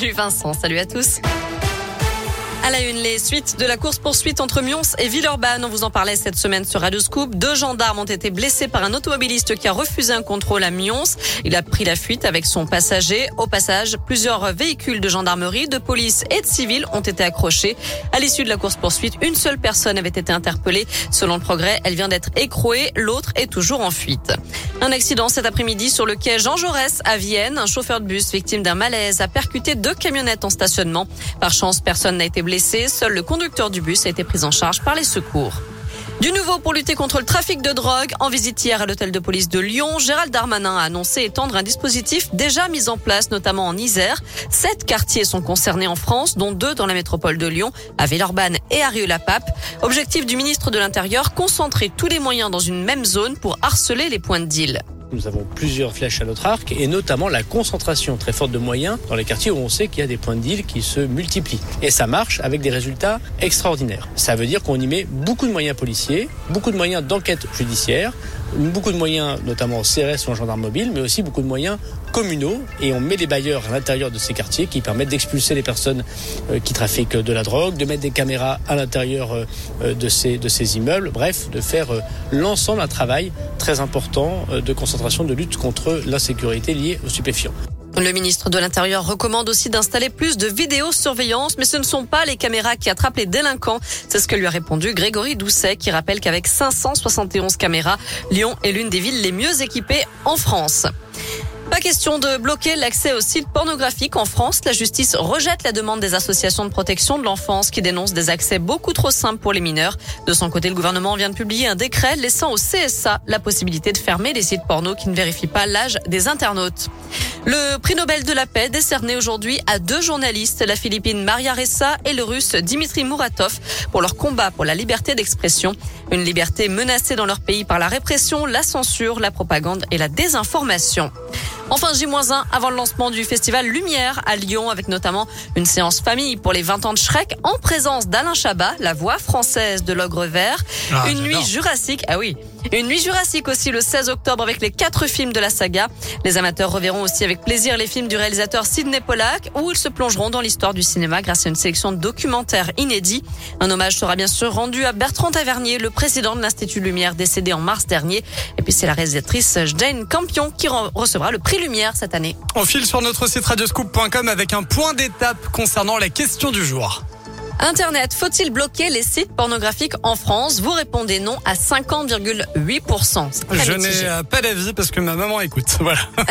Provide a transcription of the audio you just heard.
Salut Vincent, salut à tous. À la une, les suites de la course-poursuite entre Mions et Villeurbanne. On vous en parlait cette semaine sur Radio Scoop. Deux gendarmes ont été blessés par un automobiliste qui a refusé un contrôle à Mions. Il a pris la fuite avec son passager. Au passage, plusieurs véhicules de gendarmerie, de police et de civils ont été accrochés. À l'issue de la course-poursuite, une seule personne avait été interpellée. Selon le progrès, elle vient d'être écrouée. L'autre est toujours en fuite. Un accident cet après-midi sur le quai Jean Jaurès à Vienne. Un chauffeur de bus victime d'un malaise a percuté deux camionnettes en stationnement. Par chance, personne n'a été. Seul le conducteur du bus a été pris en charge par les secours. Du nouveau pour lutter contre le trafic de drogue. En visite hier à l'hôtel de police de Lyon, Gérald Darmanin a annoncé étendre un dispositif déjà mis en place, notamment en Isère. Sept quartiers sont concernés en France, dont deux dans la métropole de Lyon, à Villeurbanne et à Rieux-la-Pape. Objectif du ministre de l'Intérieur, concentrer tous les moyens dans une même zone pour harceler les points de deal. Nous avons plusieurs flèches à notre arc et notamment la concentration très forte de moyens dans les quartiers où on sait qu'il y a des points de deal qui se multiplient. Et ça marche avec des résultats extraordinaires. Ça veut dire qu'on y met beaucoup de moyens policiers, beaucoup de moyens d'enquête judiciaire, beaucoup de moyens notamment en CRS ou en gendarme mobile, mais aussi beaucoup de moyens communaux et on met des bailleurs à l'intérieur de ces quartiers qui permettent d'expulser les personnes euh, qui trafiquent de la drogue, de mettre des caméras à l'intérieur euh, de ces, de ces immeubles, bref, de faire euh, l'ensemble un travail très important de concentration de lutte contre l'insécurité liée aux stupéfiants. Le ministre de l'Intérieur recommande aussi d'installer plus de vidéosurveillance, mais ce ne sont pas les caméras qui attrapent les délinquants. C'est ce que lui a répondu Grégory Doucet, qui rappelle qu'avec 571 caméras, Lyon est l'une des villes les mieux équipées en France. Pas question de bloquer l'accès aux sites pornographiques en France. La justice rejette la demande des associations de protection de l'enfance qui dénoncent des accès beaucoup trop simples pour les mineurs. De son côté, le gouvernement vient de publier un décret laissant au CSA la possibilité de fermer les sites porno qui ne vérifient pas l'âge des internautes. Le prix Nobel de la paix décerné aujourd'hui à deux journalistes, la Philippine Maria Ressa et le russe Dimitri Muratov, pour leur combat pour la liberté d'expression. Une liberté menacée dans leur pays par la répression, la censure, la propagande et la désinformation. Enfin, J-1 avant le lancement du festival Lumière à Lyon avec notamment une séance famille pour les 20 ans de Shrek en présence d'Alain Chabat, la voix française de l'ogre vert. Ah, une nuit jurassique. Ah oui. Une nuit jurassique aussi le 16 octobre avec les quatre films de la saga. Les amateurs reverront aussi avec plaisir les films du réalisateur Sidney Pollack où ils se plongeront dans l'histoire du cinéma grâce à une sélection de documentaires inédits. Un hommage sera bien sûr rendu à Bertrand Tavernier, le président de l'Institut Lumière décédé en mars dernier. Et puis c'est la réalisatrice Jane Campion qui recevra le prix Lumière cette année. On file sur notre site radioscoop.com avec un point d'étape concernant la question du jour. Internet, faut-il bloquer les sites pornographiques en France? Vous répondez non à 50,8%. Je n'ai pas d'avis parce que ma maman écoute. Voilà.